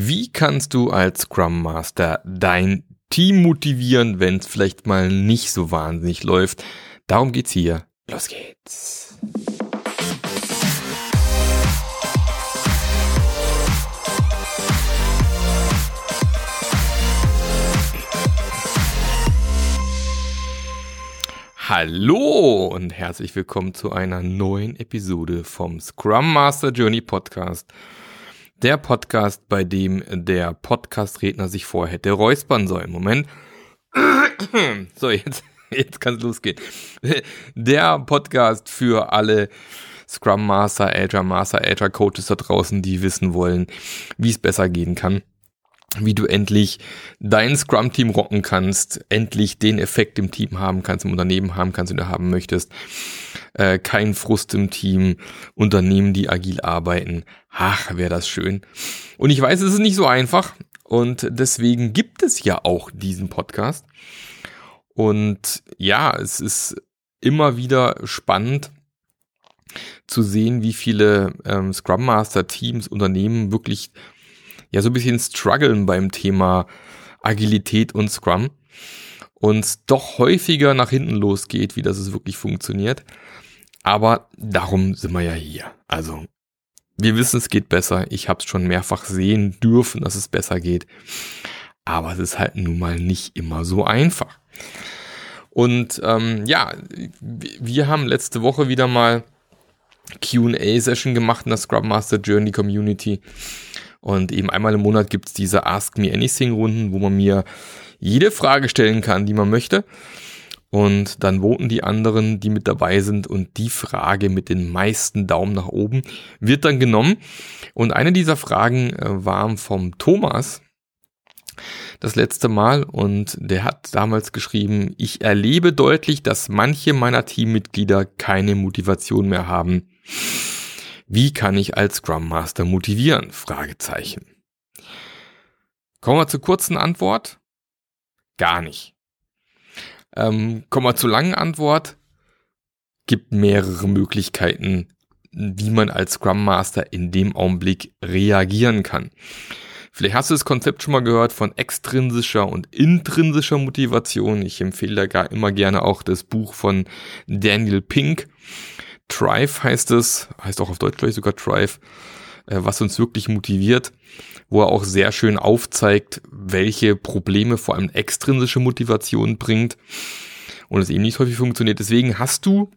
Wie kannst du als Scrum Master dein Team motivieren, wenn es vielleicht mal nicht so wahnsinnig läuft? Darum geht's hier. Los geht's. Hallo und herzlich willkommen zu einer neuen Episode vom Scrum Master Journey Podcast. Der Podcast, bei dem der Podcast-Redner sich vorher hätte räuspern sollen. Moment. So, jetzt, jetzt kann es losgehen. Der Podcast für alle Scrum Master, Agile Master, Agile Coaches da draußen, die wissen wollen, wie es besser gehen kann wie du endlich dein Scrum-Team rocken kannst, endlich den Effekt im Team haben kannst, im Unternehmen haben kannst, den du haben möchtest. Äh, kein Frust im Team, Unternehmen, die agil arbeiten. Ach, wäre das schön. Und ich weiß, es ist nicht so einfach. Und deswegen gibt es ja auch diesen Podcast. Und ja, es ist immer wieder spannend zu sehen, wie viele ähm, Scrum Master Teams, Unternehmen wirklich ja so ein bisschen strugglen beim Thema Agilität und Scrum und doch häufiger nach hinten losgeht, wie das es wirklich funktioniert. Aber darum sind wir ja hier. Also wir wissen, es geht besser. Ich habe es schon mehrfach sehen dürfen, dass es besser geht. Aber es ist halt nun mal nicht immer so einfach. Und ähm, ja, wir haben letzte Woche wieder mal QA-Session gemacht in der Scrum Master Journey Community. Und eben einmal im Monat gibt's diese Ask Me Anything Runden, wo man mir jede Frage stellen kann, die man möchte. Und dann voten die anderen, die mit dabei sind und die Frage mit den meisten Daumen nach oben wird dann genommen. Und eine dieser Fragen äh, war vom Thomas das letzte Mal und der hat damals geschrieben, ich erlebe deutlich, dass manche meiner Teammitglieder keine Motivation mehr haben. Wie kann ich als Scrum Master motivieren? Fragezeichen. Kommen wir zur kurzen Antwort. Gar nicht. Ähm, kommen wir zur langen Antwort. Gibt mehrere Möglichkeiten, wie man als Scrum Master in dem Augenblick reagieren kann. Vielleicht hast du das Konzept schon mal gehört von extrinsischer und intrinsischer Motivation. Ich empfehle da immer gerne auch das Buch von Daniel Pink. Drive heißt es, heißt auch auf Deutsch vielleicht sogar Drive, was uns wirklich motiviert, wo er auch sehr schön aufzeigt, welche Probleme vor allem extrinsische Motivation bringt und es eben nicht häufig funktioniert. Deswegen hast du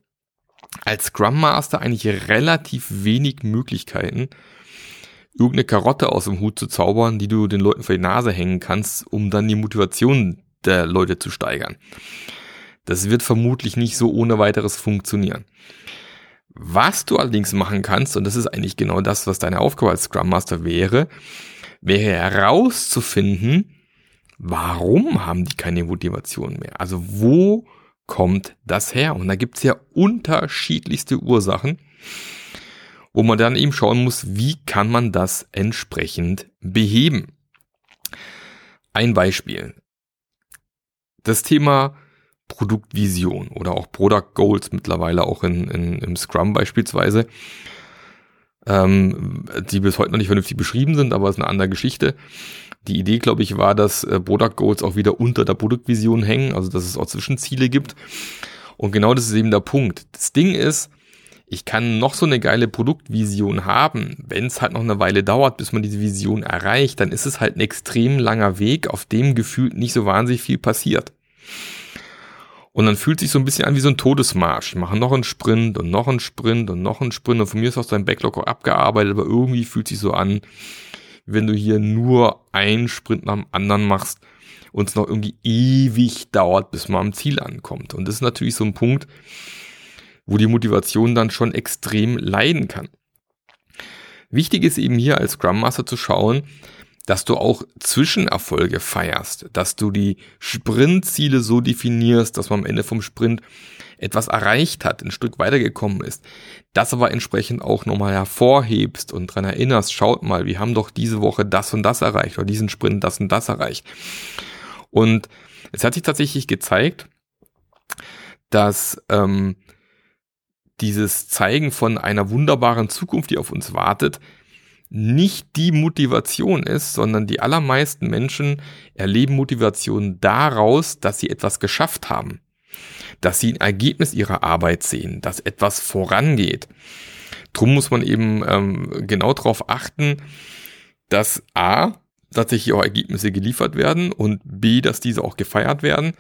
als Scrum Master eigentlich relativ wenig Möglichkeiten, irgendeine Karotte aus dem Hut zu zaubern, die du den Leuten vor die Nase hängen kannst, um dann die Motivation der Leute zu steigern. Das wird vermutlich nicht so ohne weiteres funktionieren. Was du allerdings machen kannst, und das ist eigentlich genau das, was deine Aufgabe als Scrum Master wäre, wäre herauszufinden, warum haben die keine Motivation mehr? Also wo kommt das her? Und da gibt's ja unterschiedlichste Ursachen, wo man dann eben schauen muss, wie kann man das entsprechend beheben. Ein Beispiel. Das Thema Produktvision oder auch Product Goals mittlerweile auch in, in, im Scrum beispielsweise, ähm, die bis heute noch nicht vernünftig beschrieben sind, aber ist eine andere Geschichte. Die Idee, glaube ich, war, dass äh, Product Goals auch wieder unter der Produktvision hängen, also dass es auch Zwischenziele gibt. Und genau das ist eben der Punkt. Das Ding ist, ich kann noch so eine geile Produktvision haben. Wenn es halt noch eine Weile dauert, bis man diese Vision erreicht, dann ist es halt ein extrem langer Weg, auf dem gefühlt nicht so wahnsinnig viel passiert. Und dann fühlt sich so ein bisschen an wie so ein Todesmarsch. Ich mache noch einen Sprint und noch einen Sprint und noch einen Sprint. Und von mir ist auch dein Backlog auch abgearbeitet, aber irgendwie fühlt sich so an, wenn du hier nur einen Sprint nach dem anderen machst und es noch irgendwie ewig dauert, bis man am Ziel ankommt. Und das ist natürlich so ein Punkt, wo die Motivation dann schon extrem leiden kann. Wichtig ist eben hier als Scrum Master zu schauen, dass du auch Zwischenerfolge feierst, dass du die Sprintziele so definierst, dass man am Ende vom Sprint etwas erreicht hat, ein Stück weitergekommen ist, das aber entsprechend auch nochmal hervorhebst und dran erinnerst, schaut mal, wir haben doch diese Woche das und das erreicht oder diesen Sprint das und das erreicht. Und es hat sich tatsächlich gezeigt, dass ähm, dieses Zeigen von einer wunderbaren Zukunft, die auf uns wartet, nicht die Motivation ist, sondern die allermeisten Menschen erleben Motivation daraus, dass sie etwas geschafft haben, dass sie ein Ergebnis ihrer Arbeit sehen, dass etwas vorangeht. Drum muss man eben ähm, genau darauf achten, dass A, tatsächlich auch Ergebnisse geliefert werden und B, dass diese auch gefeiert werden,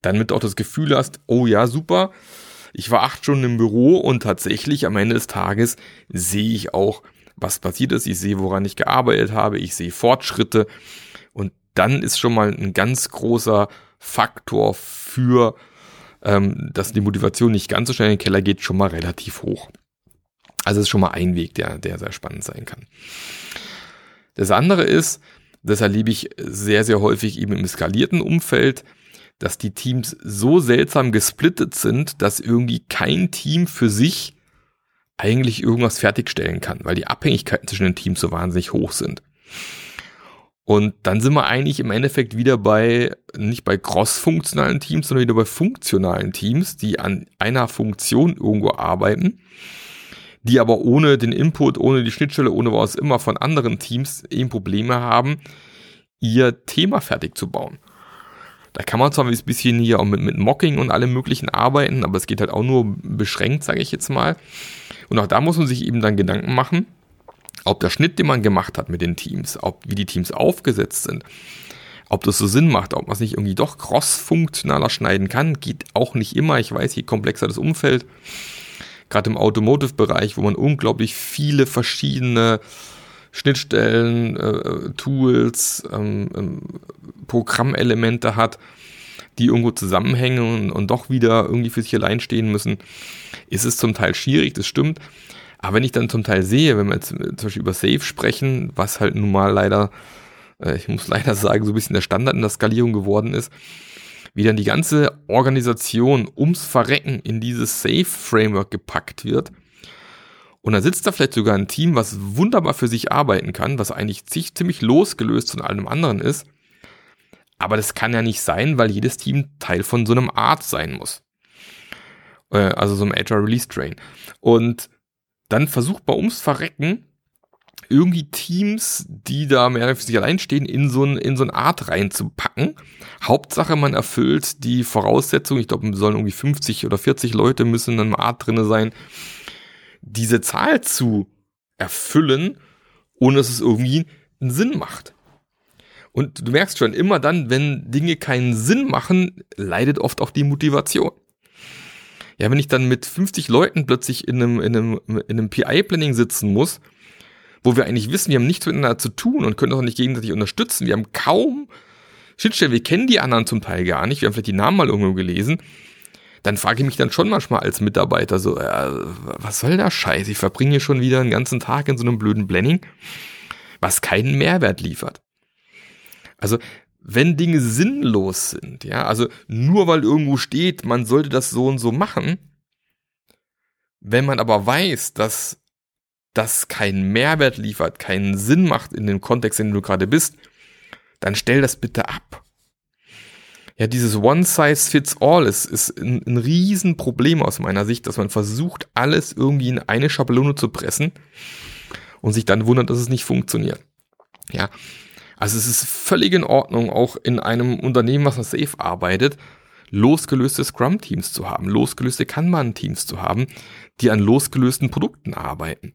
damit auch das Gefühl hast, oh ja, super, ich war acht Stunden im Büro und tatsächlich am Ende des Tages sehe ich auch, was passiert ist, ich sehe, woran ich gearbeitet habe, ich sehe Fortschritte und dann ist schon mal ein ganz großer Faktor für, ähm, dass die Motivation nicht ganz so schnell in den Keller geht, schon mal relativ hoch. Also ist schon mal ein Weg, der, der sehr spannend sein kann. Das andere ist, das erlebe ich sehr, sehr häufig eben im skalierten Umfeld, dass die Teams so seltsam gesplittet sind, dass irgendwie kein Team für sich eigentlich irgendwas fertigstellen kann, weil die Abhängigkeiten zwischen den Teams so wahnsinnig hoch sind. Und dann sind wir eigentlich im Endeffekt wieder bei, nicht bei cross-funktionalen Teams, sondern wieder bei funktionalen Teams, die an einer Funktion irgendwo arbeiten, die aber ohne den Input, ohne die Schnittstelle, ohne was immer von anderen Teams eben Probleme haben, ihr Thema fertig zu bauen. Da kann man zwar ein bisschen hier auch mit, mit Mocking und allem möglichen arbeiten, aber es geht halt auch nur beschränkt, sage ich jetzt mal. Und auch da muss man sich eben dann Gedanken machen, ob der Schnitt, den man gemacht hat mit den Teams, ob wie die Teams aufgesetzt sind, ob das so Sinn macht, ob man es nicht irgendwie doch cross-funktionaler schneiden kann, geht auch nicht immer. Ich weiß, je komplexer das Umfeld, gerade im Automotive-Bereich, wo man unglaublich viele verschiedene Schnittstellen, äh, Tools, ähm, ähm, Programmelemente hat, die irgendwo zusammenhängen und, und doch wieder irgendwie für sich allein stehen müssen, ist es zum Teil schwierig, das stimmt. Aber wenn ich dann zum Teil sehe, wenn wir jetzt zum Beispiel über Safe sprechen, was halt nun mal leider, äh, ich muss leider sagen, so ein bisschen der Standard in der Skalierung geworden ist, wie dann die ganze Organisation ums Verrecken in dieses Safe-Framework gepackt wird. Und dann sitzt da vielleicht sogar ein Team, was wunderbar für sich arbeiten kann, was eigentlich ziemlich losgelöst von allem anderen ist. Aber das kann ja nicht sein, weil jedes Team Teil von so einem Art sein muss. Äh, also so einem Agile Release Train. Und dann versucht man ums Verrecken irgendwie Teams, die da mehr für sich allein stehen, in so, ein, in so eine Art reinzupacken. Hauptsache, man erfüllt die Voraussetzung, ich glaube, es sollen irgendwie 50 oder 40 Leute müssen in einer Art drinne sein, diese Zahl zu erfüllen, ohne dass es irgendwie einen Sinn macht. Und du merkst schon, immer dann, wenn Dinge keinen Sinn machen, leidet oft auch die Motivation. Ja, wenn ich dann mit 50 Leuten plötzlich in einem, in einem, in einem PI-Planning sitzen muss, wo wir eigentlich wissen, wir haben nichts miteinander zu tun und können auch nicht gegenseitig unterstützen. Wir haben kaum Schnittstellen, wir kennen die anderen zum Teil gar nicht, wir haben vielleicht die Namen mal irgendwo gelesen. Dann frage ich mich dann schon manchmal als Mitarbeiter so, äh, was soll der Scheiß? Ich verbringe schon wieder einen ganzen Tag in so einem blöden Planning, was keinen Mehrwert liefert. Also wenn Dinge sinnlos sind, ja, also nur weil irgendwo steht, man sollte das so und so machen, wenn man aber weiß, dass das keinen Mehrwert liefert, keinen Sinn macht in dem Kontext, in dem du gerade bist, dann stell das bitte ab. Ja, dieses One Size Fits All ist, ist ein, ein Riesenproblem aus meiner Sicht, dass man versucht, alles irgendwie in eine Schablone zu pressen und sich dann wundert, dass es nicht funktioniert. Ja, also es ist völlig in Ordnung, auch in einem Unternehmen, was nach Safe arbeitet, losgelöste Scrum-Teams zu haben, losgelöste Kanban-Teams zu haben, die an losgelösten Produkten arbeiten.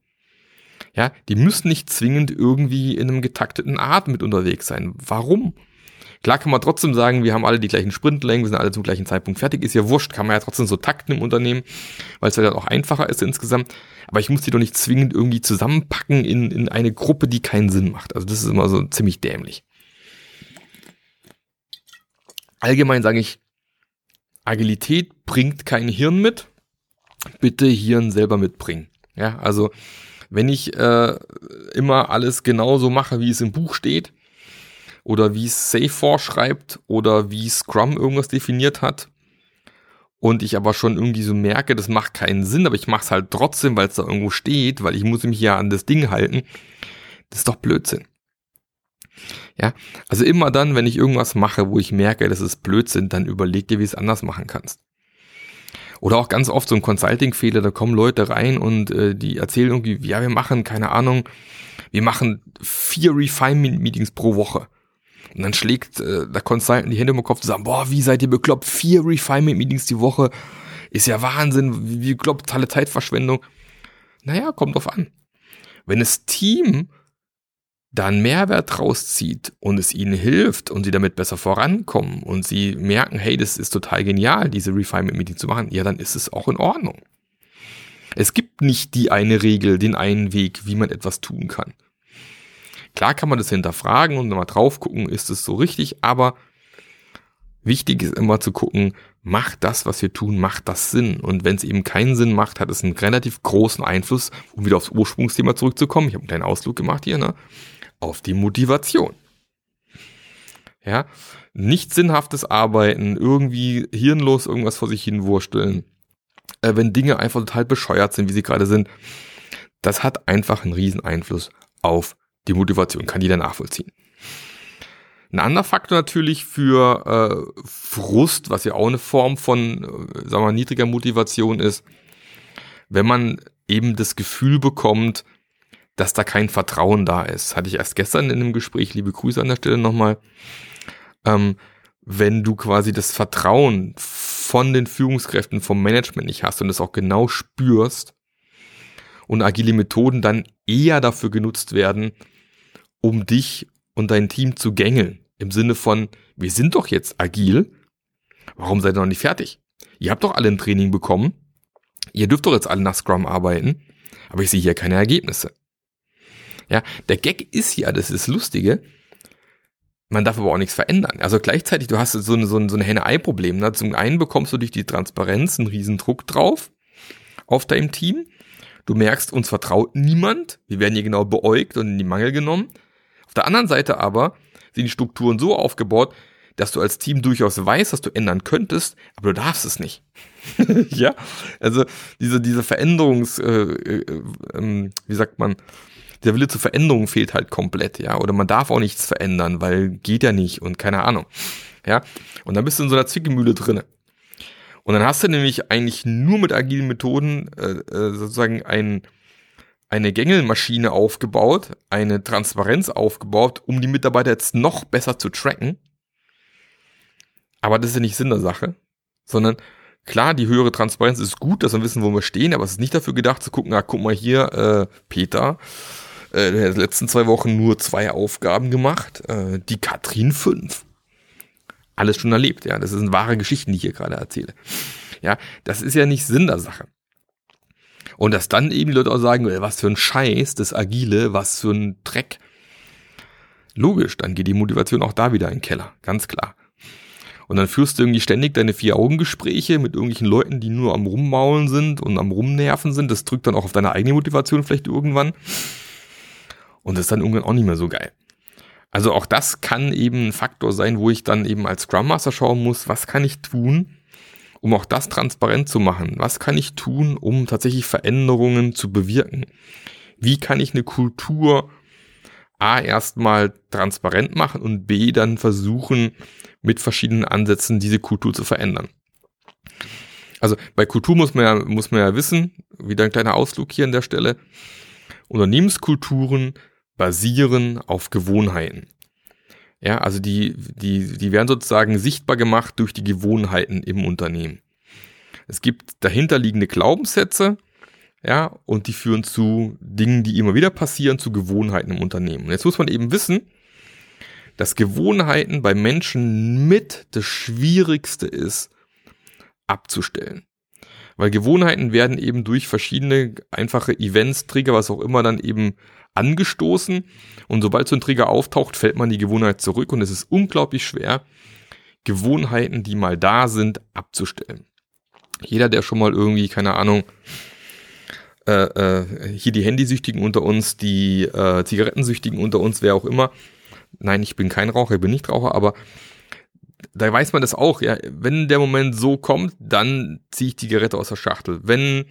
Ja, die müssen nicht zwingend irgendwie in einem getakteten Art mit unterwegs sein. Warum? Klar kann man trotzdem sagen, wir haben alle die gleichen Sprintlängen, wir sind alle zum gleichen Zeitpunkt fertig, ist ja wurscht, kann man ja trotzdem so takten im Unternehmen, weil es ja dann auch einfacher ist insgesamt. Aber ich muss die doch nicht zwingend irgendwie zusammenpacken in, in eine Gruppe, die keinen Sinn macht. Also das ist immer so ziemlich dämlich. Allgemein sage ich, Agilität bringt kein Hirn mit, bitte Hirn selber mitbringen. Ja, also wenn ich äh, immer alles genauso mache, wie es im Buch steht, oder wie Safe vorschreibt oder wie Scrum irgendwas definiert hat. Und ich aber schon irgendwie so merke, das macht keinen Sinn, aber ich mache es halt trotzdem, weil es da irgendwo steht, weil ich muss mich ja an das Ding halten. Das ist doch Blödsinn. Ja, also immer dann, wenn ich irgendwas mache, wo ich merke, das ist Blödsinn, dann überleg dir, wie es anders machen kannst. Oder auch ganz oft so ein Consulting-Fehler, da kommen Leute rein und äh, die erzählen irgendwie, ja, wir machen, keine Ahnung, wir machen vier Refinement-Meetings pro Woche. Und dann schlägt äh, der Consultant die Hände im Kopf und sagt, boah, wie seid ihr bekloppt? Vier Refinement-Meetings die Woche ist ja Wahnsinn, wie, wie bekloppt, totale Zeitverschwendung. Naja, kommt drauf an. Wenn das Team dann Mehrwert rauszieht und es ihnen hilft und sie damit besser vorankommen und sie merken, hey, das ist total genial, diese Refinement-Meeting zu machen, ja, dann ist es auch in Ordnung. Es gibt nicht die eine Regel, den einen Weg, wie man etwas tun kann. Klar kann man das hinterfragen und nochmal drauf gucken, ist es so richtig, aber wichtig ist immer zu gucken, macht das, was wir tun, macht das Sinn? Und wenn es eben keinen Sinn macht, hat es einen relativ großen Einfluss, um wieder aufs Ursprungsthema zurückzukommen. Ich habe einen kleinen Ausflug gemacht hier, ne? Auf die Motivation. Ja, nicht sinnhaftes Arbeiten, irgendwie hirnlos irgendwas vor sich hin wursteln, äh, wenn Dinge einfach total bescheuert sind, wie sie gerade sind, das hat einfach einen riesen Einfluss auf die Motivation, kann jeder nachvollziehen. Ein anderer Faktor natürlich für äh, Frust, was ja auch eine Form von, äh, sagen wir mal, niedriger Motivation ist, wenn man eben das Gefühl bekommt, dass da kein Vertrauen da ist. Hatte ich erst gestern in einem Gespräch, liebe Grüße an der Stelle nochmal. Ähm, wenn du quasi das Vertrauen von den Führungskräften, vom Management nicht hast und das auch genau spürst und agile Methoden dann eher dafür genutzt werden, um dich und dein Team zu gängeln. Im Sinne von, wir sind doch jetzt agil. Warum seid ihr noch nicht fertig? Ihr habt doch alle ein Training bekommen. Ihr dürft doch jetzt alle nach Scrum arbeiten. Aber ich sehe hier keine Ergebnisse. Ja, der Gag ist ja, das ist Lustige. Man darf aber auch nichts verändern. Also gleichzeitig, du hast so, eine, so, ein, Henne-Ei-Problem. Ne? Zum einen bekommst du durch die Transparenz einen riesen Druck drauf auf deinem Team. Du merkst, uns vertraut niemand. Wir werden hier genau beäugt und in die Mangel genommen. Auf der anderen Seite aber sind die Strukturen so aufgebaut, dass du als Team durchaus weißt, was du ändern könntest, aber du darfst es nicht. ja, also diese, diese Veränderungs, äh, äh, äh, wie sagt man, der Wille zur Veränderung fehlt halt komplett, ja, oder man darf auch nichts verändern, weil geht ja nicht und keine Ahnung, ja, und dann bist du in so einer Zwickemühle drinne. Und dann hast du nämlich eigentlich nur mit agilen Methoden äh, äh sozusagen ein eine Gängelmaschine aufgebaut, eine Transparenz aufgebaut, um die Mitarbeiter jetzt noch besser zu tracken. Aber das ist ja nicht Sinn der Sache, sondern klar, die höhere Transparenz ist gut, dass wir wissen, wo wir stehen, aber es ist nicht dafür gedacht zu gucken, ah, guck mal hier, äh, Peter, äh, der hat letzten zwei Wochen nur zwei Aufgaben gemacht, äh, die Katrin fünf. Alles schon erlebt, ja. Das sind wahre Geschichten, die ich hier gerade erzähle. Ja, das ist ja nicht Sinn der Sache. Und dass dann eben die Leute auch sagen, was für ein Scheiß, das Agile, was für ein Dreck. Logisch, dann geht die Motivation auch da wieder in den Keller, ganz klar. Und dann führst du irgendwie ständig deine Vier-Augen-Gespräche mit irgendwelchen Leuten, die nur am Rummaulen sind und am Rumnerven sind. Das drückt dann auch auf deine eigene Motivation vielleicht irgendwann. Und das ist dann irgendwann auch nicht mehr so geil. Also auch das kann eben ein Faktor sein, wo ich dann eben als Scrum Master schauen muss, was kann ich tun, um auch das transparent zu machen. Was kann ich tun, um tatsächlich Veränderungen zu bewirken? Wie kann ich eine Kultur A erstmal transparent machen und B dann versuchen, mit verschiedenen Ansätzen diese Kultur zu verändern? Also bei Kultur muss man ja, muss man ja wissen, wieder ein kleiner Ausflug hier an der Stelle. Unternehmenskulturen basieren auf Gewohnheiten. Ja, also die, die, die werden sozusagen sichtbar gemacht durch die Gewohnheiten im Unternehmen. Es gibt dahinterliegende Glaubenssätze, ja, und die führen zu Dingen, die immer wieder passieren, zu Gewohnheiten im Unternehmen. Und jetzt muss man eben wissen, dass Gewohnheiten bei Menschen mit das Schwierigste ist, abzustellen. Weil Gewohnheiten werden eben durch verschiedene einfache Events, Trigger, was auch immer, dann eben angestoßen und sobald so ein Trigger auftaucht, fällt man die Gewohnheit zurück und es ist unglaublich schwer, Gewohnheiten, die mal da sind, abzustellen. Jeder, der schon mal irgendwie, keine Ahnung, äh, äh, hier die Handysüchtigen unter uns, die äh, Zigarettensüchtigen unter uns, wer auch immer. Nein, ich bin kein Raucher, ich bin nicht Raucher, aber da weiß man das auch, ja. Wenn der Moment so kommt, dann ziehe ich die Geräte aus der Schachtel. Wenn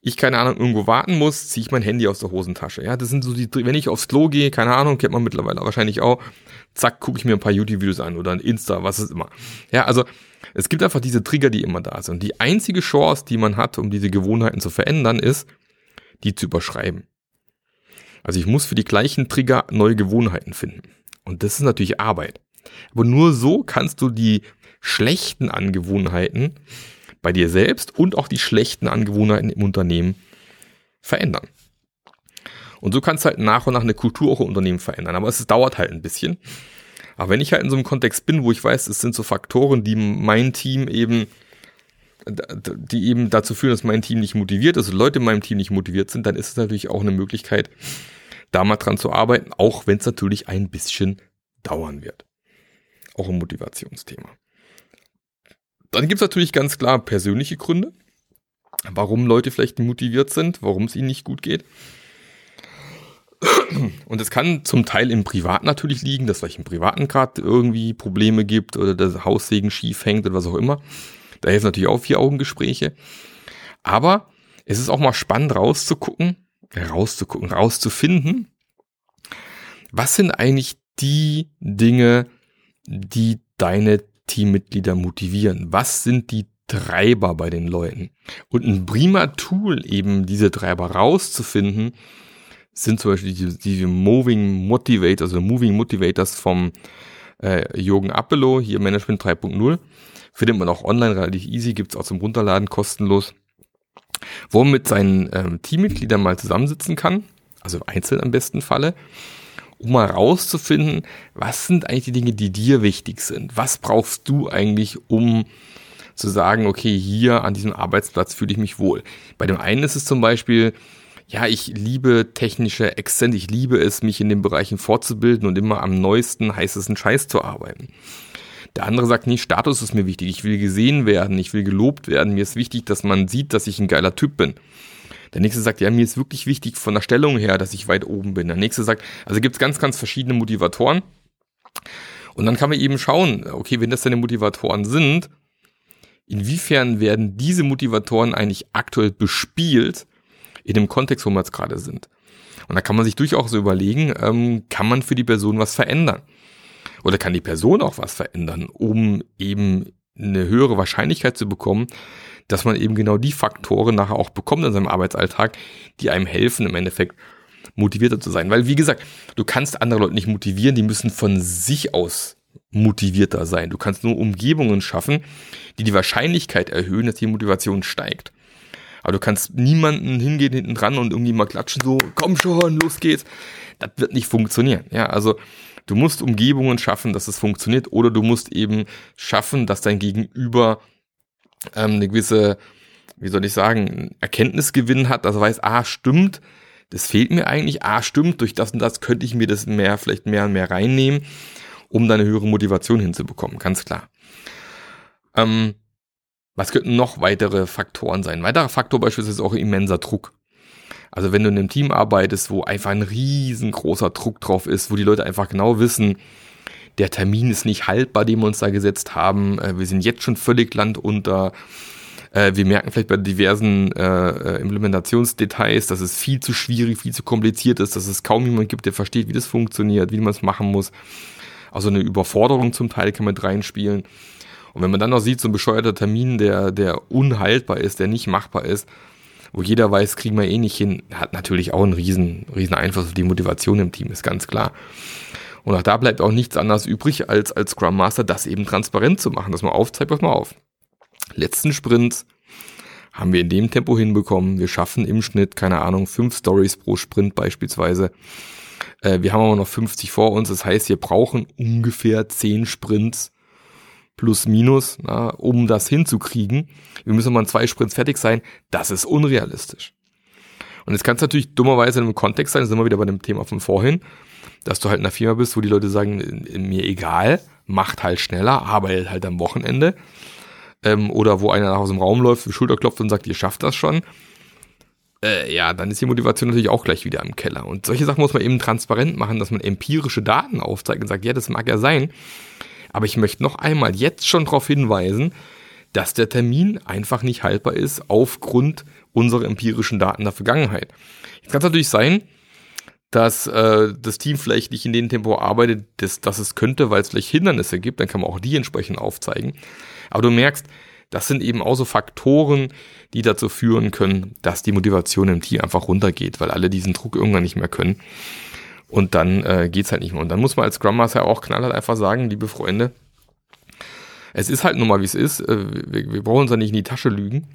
ich, keine Ahnung, irgendwo warten muss, ziehe ich mein Handy aus der Hosentasche. Ja, das sind so die, wenn ich aufs Klo gehe, keine Ahnung, kennt man mittlerweile wahrscheinlich auch, zack, gucke ich mir ein paar YouTube-Videos an oder ein Insta, was ist immer. Ja, also Es gibt einfach diese Trigger, die immer da sind. Die einzige Chance, die man hat, um diese Gewohnheiten zu verändern, ist, die zu überschreiben. Also ich muss für die gleichen Trigger neue Gewohnheiten finden. Und das ist natürlich Arbeit. Aber nur so kannst du die schlechten Angewohnheiten bei dir selbst und auch die schlechten Angewohnheiten im Unternehmen verändern. Und so kannst du halt nach und nach eine Kultur auch im Unternehmen verändern. Aber es dauert halt ein bisschen. Aber wenn ich halt in so einem Kontext bin, wo ich weiß, es sind so Faktoren, die mein Team eben, die eben dazu führen, dass mein Team nicht motiviert ist, Leute in meinem Team nicht motiviert sind, dann ist es natürlich auch eine Möglichkeit, da mal dran zu arbeiten, auch wenn es natürlich ein bisschen dauern wird. Auch ein Motivationsthema. Dann gibt es natürlich ganz klar persönliche Gründe, warum Leute vielleicht motiviert sind, warum es ihnen nicht gut geht. Und es kann zum Teil im Privat natürlich liegen, dass vielleicht im Privaten gerade irgendwie Probleme gibt oder das Haussegen schief hängt oder was auch immer. Da helfen natürlich auch Vier-Augen-Gespräche. Aber es ist auch mal spannend rauszugucken, rauszugucken, rauszufinden, was sind eigentlich die Dinge, die deine Teammitglieder motivieren? Was sind die Treiber bei den Leuten? Und ein prima Tool, eben diese Treiber rauszufinden, sind zum Beispiel die, die Moving Motivators, also Moving Motivators vom äh, Jürgen Appelow, hier Management 3.0. Findet man auch online relativ easy, gibt's auch zum Runterladen kostenlos. Wo man mit seinen ähm, Teammitgliedern mal zusammensitzen kann, also einzeln am besten Falle, um mal rauszufinden, was sind eigentlich die Dinge, die dir wichtig sind? Was brauchst du eigentlich, um zu sagen, okay, hier an diesem Arbeitsplatz fühle ich mich wohl. Bei dem einen ist es zum Beispiel, ja, ich liebe technische Exzent, ich liebe es, mich in den Bereichen fortzubilden und immer am neuesten, heißesten Scheiß zu arbeiten. Der andere sagt, nee, Status ist mir wichtig, ich will gesehen werden, ich will gelobt werden, mir ist wichtig, dass man sieht, dass ich ein geiler Typ bin. Der nächste sagt, ja, mir ist wirklich wichtig von der Stellung her, dass ich weit oben bin. Der nächste sagt, also gibt es ganz, ganz verschiedene Motivatoren. Und dann kann man eben schauen, okay, wenn das deine Motivatoren sind, inwiefern werden diese Motivatoren eigentlich aktuell bespielt in dem Kontext, wo wir jetzt gerade sind. Und da kann man sich durchaus so überlegen, ähm, kann man für die Person was verändern? Oder kann die Person auch was verändern, um eben eine höhere Wahrscheinlichkeit zu bekommen, dass man eben genau die Faktoren nachher auch bekommt in seinem Arbeitsalltag, die einem helfen, im Endeffekt motivierter zu sein. Weil, wie gesagt, du kannst andere Leute nicht motivieren, die müssen von sich aus motivierter sein. Du kannst nur Umgebungen schaffen, die die Wahrscheinlichkeit erhöhen, dass die Motivation steigt. Aber du kannst niemanden hingehen hinten dran und irgendwie mal klatschen, so, komm schon, los geht's. Das wird nicht funktionieren. Ja, also du musst Umgebungen schaffen, dass es funktioniert, oder du musst eben schaffen, dass dein Gegenüber ähm, eine gewisse, wie soll ich sagen, Erkenntnisgewinn hat, dass er weiß, ah, stimmt, das fehlt mir eigentlich, ah, stimmt, durch das und das könnte ich mir das mehr, vielleicht mehr und mehr reinnehmen, um dann eine höhere Motivation hinzubekommen, ganz klar. Ähm, was könnten noch weitere Faktoren sein? Ein weiterer Faktor beispielsweise ist auch immenser Druck. Also wenn du in einem Team arbeitest, wo einfach ein riesengroßer Druck drauf ist, wo die Leute einfach genau wissen, der Termin ist nicht haltbar, den wir uns da gesetzt haben, äh, wir sind jetzt schon völlig landunter, äh, wir merken vielleicht bei diversen äh, äh, Implementationsdetails, dass es viel zu schwierig, viel zu kompliziert ist, dass es kaum jemand gibt, der versteht, wie das funktioniert, wie man es machen muss. Also eine Überforderung zum Teil kann man reinspielen. Und wenn man dann noch sieht, so ein bescheuerter Termin, der, der unhaltbar ist, der nicht machbar ist, wo jeder weiß, kriegen wir eh nicht hin, hat natürlich auch einen riesen, riesen Einfluss auf die Motivation im Team, ist ganz klar. Und auch da bleibt auch nichts anderes übrig, als als Scrum Master das eben transparent zu machen, dass man aufzeigt, pass mal auf. Letzten Sprint haben wir in dem Tempo hinbekommen. Wir schaffen im Schnitt, keine Ahnung, fünf Stories pro Sprint beispielsweise. Äh, wir haben aber noch 50 vor uns. Das heißt, wir brauchen ungefähr zehn Sprints, plus minus, na, um das hinzukriegen. Wir müssen mal in zwei Sprints fertig sein. Das ist unrealistisch. Und jetzt kann es natürlich dummerweise in einem Kontext sein, sind wir wieder bei dem Thema von vorhin, dass du halt in einer Firma bist, wo die Leute sagen, mir egal, macht halt schneller, arbeitet halt am Wochenende. Ähm, oder wo einer nach aus dem Raum läuft, Schulter klopft und sagt, ihr schafft das schon. Äh, ja, dann ist die Motivation natürlich auch gleich wieder im Keller. Und solche Sachen muss man eben transparent machen, dass man empirische Daten aufzeigt und sagt, ja, das mag ja sein. Aber ich möchte noch einmal jetzt schon darauf hinweisen, dass der Termin einfach nicht haltbar ist aufgrund unserer empirischen Daten der Vergangenheit. Jetzt kann es natürlich sein, dass äh, das Team vielleicht nicht in dem Tempo arbeitet, das, das es könnte, weil es vielleicht Hindernisse gibt, dann kann man auch die entsprechend aufzeigen. Aber du merkst, das sind eben auch so Faktoren, die dazu führen können, dass die Motivation im Team einfach runtergeht, weil alle diesen Druck irgendwann nicht mehr können. Und dann äh, geht's halt nicht mehr. Und dann muss man als Scrum Master auch knallhart einfach sagen, liebe Freunde, es ist halt nun mal, wie es ist. Äh, wir, wir brauchen uns da nicht in die Tasche lügen.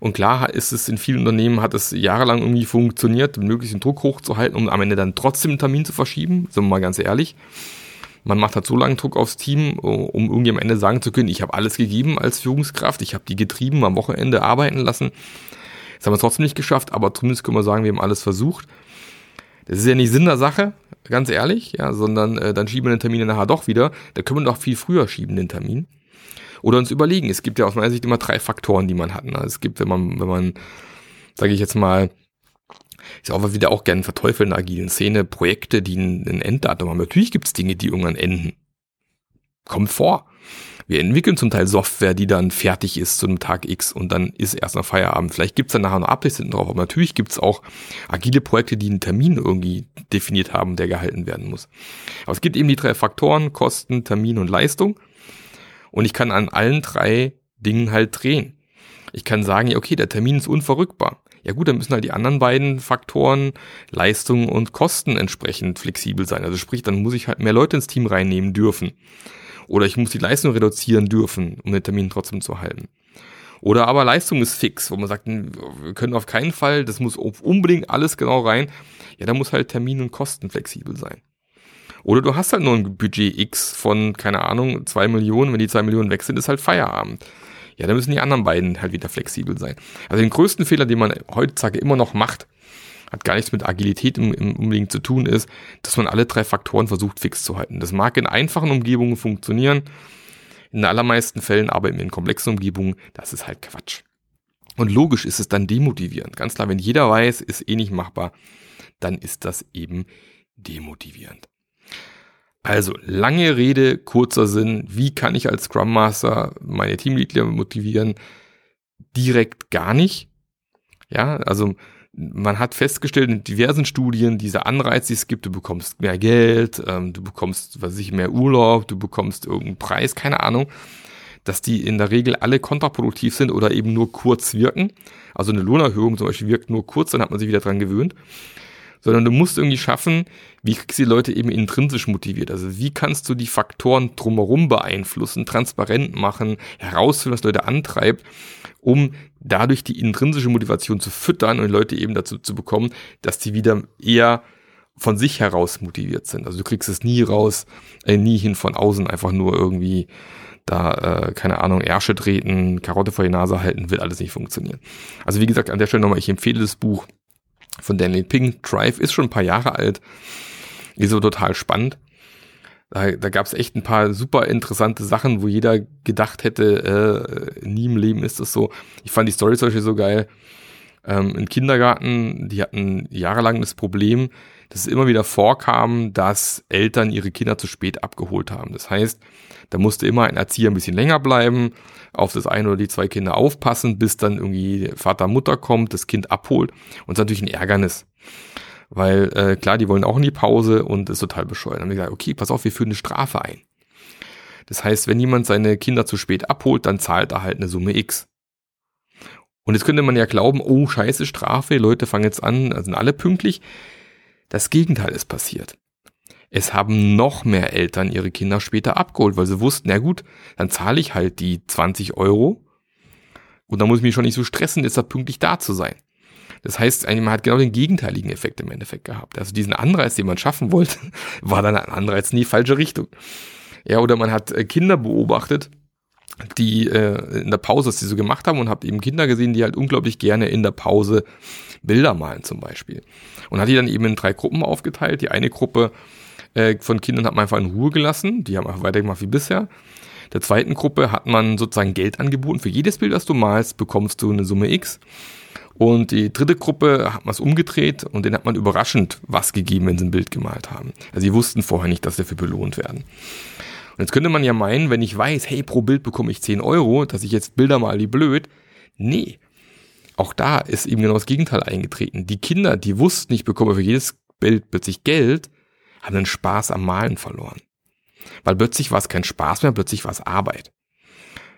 Und klar ist es in vielen Unternehmen, hat es jahrelang irgendwie funktioniert, möglichst den Druck hochzuhalten, um am Ende dann trotzdem einen Termin zu verschieben, sind wir mal ganz ehrlich. Man macht halt so lange Druck aufs Team, um irgendwie am Ende sagen zu können, ich habe alles gegeben als Führungskraft, ich habe die getrieben, am Wochenende arbeiten lassen. Das haben wir trotzdem nicht geschafft, aber zumindest können wir sagen, wir haben alles versucht. Das ist ja nicht Sinn der Sache, ganz ehrlich, ja, sondern äh, dann schieben wir den Termin nachher doch wieder. Da können wir doch viel früher schieben, den Termin. Oder uns überlegen. Es gibt ja aus meiner Sicht immer drei Faktoren, die man hat. Ne? Es gibt, wenn man, wenn man, sage ich jetzt mal, ist auch wieder auch gerne verteufeln in der agilen Szene, Projekte, die ein, Enddatum haben. Natürlich gibt es Dinge, die irgendwann enden. Kommt vor. Wir entwickeln zum Teil Software, die dann fertig ist zu einem Tag X und dann ist erst noch Feierabend. Vielleicht gibt es dann nachher noch Updates hinten drauf, aber natürlich gibt es auch agile Projekte, die einen Termin irgendwie definiert haben, der gehalten werden muss. Aber es gibt eben die drei Faktoren, Kosten, Termin und Leistung. Und ich kann an allen drei Dingen halt drehen. Ich kann sagen, ja, okay, der Termin ist unverrückbar. Ja gut, dann müssen halt die anderen beiden Faktoren, Leistung und Kosten entsprechend flexibel sein. Also sprich, dann muss ich halt mehr Leute ins Team reinnehmen dürfen. Oder ich muss die Leistung reduzieren dürfen, um den Termin trotzdem zu halten. Oder aber Leistung ist fix, wo man sagt, wir können auf keinen Fall, das muss unbedingt alles genau rein. Ja, da muss halt Termin und Kosten flexibel sein. Oder du hast halt nur ein Budget X von, keine Ahnung, zwei Millionen. Wenn die zwei Millionen weg sind, ist halt Feierabend. Ja, dann müssen die anderen beiden halt wieder flexibel sein. Also den größten Fehler, den man heutzutage immer noch macht, hat gar nichts mit Agilität im, im unbedingt zu tun, ist, dass man alle drei Faktoren versucht fix zu halten. Das mag in einfachen Umgebungen funktionieren. In allermeisten Fällen wir in komplexen Umgebungen. Das ist halt Quatsch. Und logisch ist es dann demotivierend. Ganz klar, wenn jeder weiß, ist eh nicht machbar, dann ist das eben demotivierend. Also lange Rede, kurzer Sinn. Wie kann ich als Scrum Master meine Teammitglieder motivieren? Direkt gar nicht. Ja, also man hat festgestellt in diversen Studien, diese Anreiz, die es gibt, du bekommst mehr Geld, ähm, du bekommst, was weiß ich, mehr Urlaub, du bekommst irgendeinen Preis, keine Ahnung, dass die in der Regel alle kontraproduktiv sind oder eben nur kurz wirken. Also eine Lohnerhöhung zum Beispiel wirkt nur kurz, dann hat man sich wieder dran gewöhnt sondern du musst irgendwie schaffen, wie kriegst du die Leute eben intrinsisch motiviert? Also wie kannst du die Faktoren drumherum beeinflussen, transparent machen, herausfinden, was Leute antreibt, um dadurch die intrinsische Motivation zu füttern und Leute eben dazu zu bekommen, dass die wieder eher von sich heraus motiviert sind. Also du kriegst es nie raus, äh, nie hin von außen, einfach nur irgendwie da, äh, keine Ahnung, Ärsche treten, Karotte vor die Nase halten, wird alles nicht funktionieren. Also wie gesagt, an der Stelle nochmal, ich empfehle das Buch von Daniel Pink. Drive ist schon ein paar Jahre alt. Ist so total spannend. Da, da gab es echt ein paar super interessante Sachen, wo jeder gedacht hätte, äh, nie im Leben ist das so. Ich fand die Story Beispiel so geil. Ähm, Im Kindergarten, die hatten jahrelang das Problem, dass es immer wieder vorkam, dass Eltern ihre Kinder zu spät abgeholt haben. Das heißt, da musste immer ein Erzieher ein bisschen länger bleiben, auf das eine oder die zwei Kinder aufpassen, bis dann irgendwie Vater, Mutter kommt, das Kind abholt. Und das ist natürlich ein Ärgernis. Weil äh, klar, die wollen auch in die Pause und ist total bescheuert. Dann haben wir gesagt, okay, pass auf, wir führen eine Strafe ein. Das heißt, wenn jemand seine Kinder zu spät abholt, dann zahlt er halt eine Summe X. Und jetzt könnte man ja glauben, oh, scheiße, Strafe, Leute fangen jetzt an, also sind alle pünktlich. Das Gegenteil ist passiert. Es haben noch mehr Eltern ihre Kinder später abgeholt, weil sie wussten, na gut, dann zahle ich halt die 20 Euro und dann muss ich mich schon nicht so stressen, ist da pünktlich da zu sein. Das heißt, man hat genau den gegenteiligen Effekt im Endeffekt gehabt. Also diesen Anreiz, den man schaffen wollte, war dann ein Anreiz in die falsche Richtung. Ja, oder man hat äh, Kinder beobachtet, die äh, in der Pause, was die so gemacht haben und habt eben Kinder gesehen, die halt unglaublich gerne in der Pause Bilder malen zum Beispiel. Und hat die dann eben in drei Gruppen aufgeteilt. Die eine Gruppe äh, von Kindern hat man einfach in Ruhe gelassen. Die haben einfach weitergemacht wie bisher. Der zweiten Gruppe hat man sozusagen Geld angeboten. Für jedes Bild, das du malst, bekommst du eine Summe X. Und die dritte Gruppe hat man es umgedreht und den hat man überraschend was gegeben, wenn sie ein Bild gemalt haben. Also sie wussten vorher nicht, dass sie dafür belohnt werden. Und jetzt könnte man ja meinen, wenn ich weiß, hey, pro Bild bekomme ich 10 Euro, dass ich jetzt Bilder mal wie blöd. Nee. Auch da ist eben genau das Gegenteil eingetreten. Die Kinder, die wussten, ich bekomme für jedes plötzlich Geld, haben den Spaß am Malen verloren. Weil plötzlich war es kein Spaß mehr, plötzlich war es Arbeit.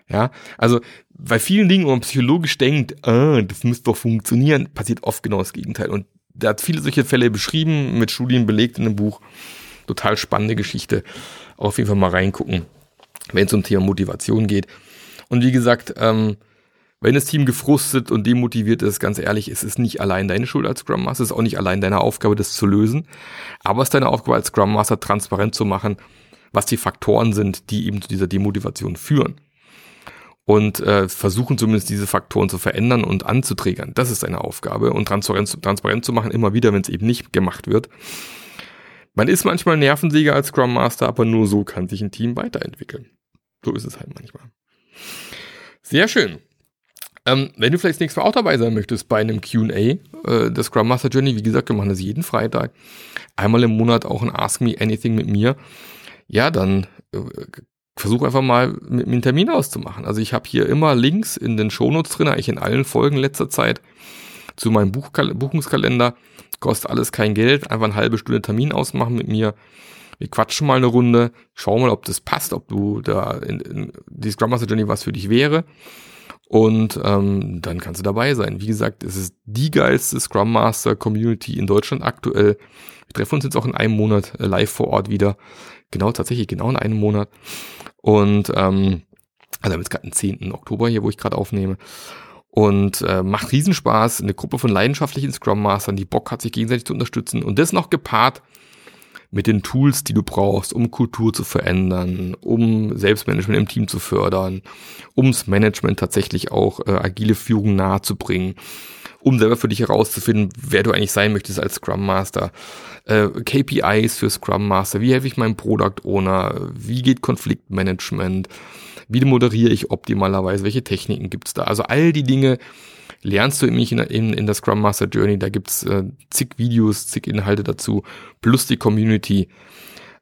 Ja, also bei vielen Dingen, wo man psychologisch denkt, ah, das müsste doch funktionieren, passiert oft genau das Gegenteil. Und der hat viele solche Fälle beschrieben, mit Studien belegt in einem Buch. Total spannende Geschichte. Auf jeden Fall mal reingucken, wenn es um Thema Motivation geht. Und wie gesagt, ähm, wenn das Team gefrustet und demotiviert ist, ganz ehrlich, ist es nicht allein deine Schuld als Scrum Master, es ist auch nicht allein deine Aufgabe, das zu lösen. Aber es ist deine Aufgabe als Scrum Master, transparent zu machen, was die Faktoren sind, die eben zu dieser Demotivation führen. Und äh, versuchen zumindest diese Faktoren zu verändern und anzuträgern. Das ist deine Aufgabe. Und transparent, transparent zu machen, immer wieder, wenn es eben nicht gemacht wird. Man ist manchmal Nervensäger als Scrum Master, aber nur so kann sich ein Team weiterentwickeln. So ist es halt manchmal. Sehr schön. Ähm, wenn du vielleicht nächstes Mal auch dabei sein möchtest bei einem QA äh, der Scrum Master Journey, wie gesagt, wir machen das jeden Freitag. Einmal im Monat auch ein Ask Me Anything mit mir. Ja, dann äh, versuch einfach mal mit mir einen Termin auszumachen. Also ich habe hier immer Links in den Shownotes drin, eigentlich in allen Folgen letzter Zeit zu meinem Buchkal Buchungskalender. Kostet alles kein Geld, einfach eine halbe Stunde Termin ausmachen mit mir. Wir quatschen mal eine Runde, schau mal, ob das passt, ob du da in, in die Scrum Master Journey was für dich wäre. Und ähm, dann kannst du dabei sein. Wie gesagt, es ist die geilste Scrum Master Community in Deutschland aktuell. Wir treffen uns jetzt auch in einem Monat äh, live vor Ort wieder. Genau, tatsächlich genau in einem Monat. Und ähm, also haben jetzt gerade den 10. Oktober hier, wo ich gerade aufnehme. Und äh, macht Riesenspaß. Eine Gruppe von leidenschaftlichen Scrum Mastern, die Bock hat, sich gegenseitig zu unterstützen. Und das noch gepaart mit den Tools, die du brauchst, um Kultur zu verändern, um Selbstmanagement im Team zu fördern, ums Management tatsächlich auch äh, agile Führung nahezubringen, um selber für dich herauszufinden, wer du eigentlich sein möchtest als Scrum Master. Äh, KPIs für Scrum Master, wie helfe ich meinem Product Owner, wie geht Konfliktmanagement, wie moderiere ich optimalerweise, welche Techniken gibt's da. Also all die Dinge, lernst du nämlich in, in, in der Scrum Master Journey. Da gibt's äh, zig Videos, zig Inhalte dazu, plus die Community,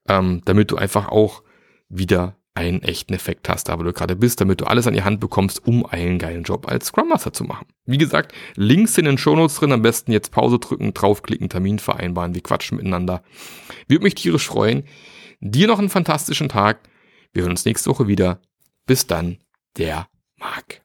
ähm, damit du einfach auch wieder einen echten Effekt hast, da wo du gerade bist, damit du alles an die Hand bekommst, um einen geilen Job als Scrum Master zu machen. Wie gesagt, Links in den Shownotes drin, am besten jetzt Pause drücken, draufklicken, Termin vereinbaren, wir quatschen miteinander. Würde mich tierisch freuen. Dir noch einen fantastischen Tag. Wir hören uns nächste Woche wieder. Bis dann, der Marc.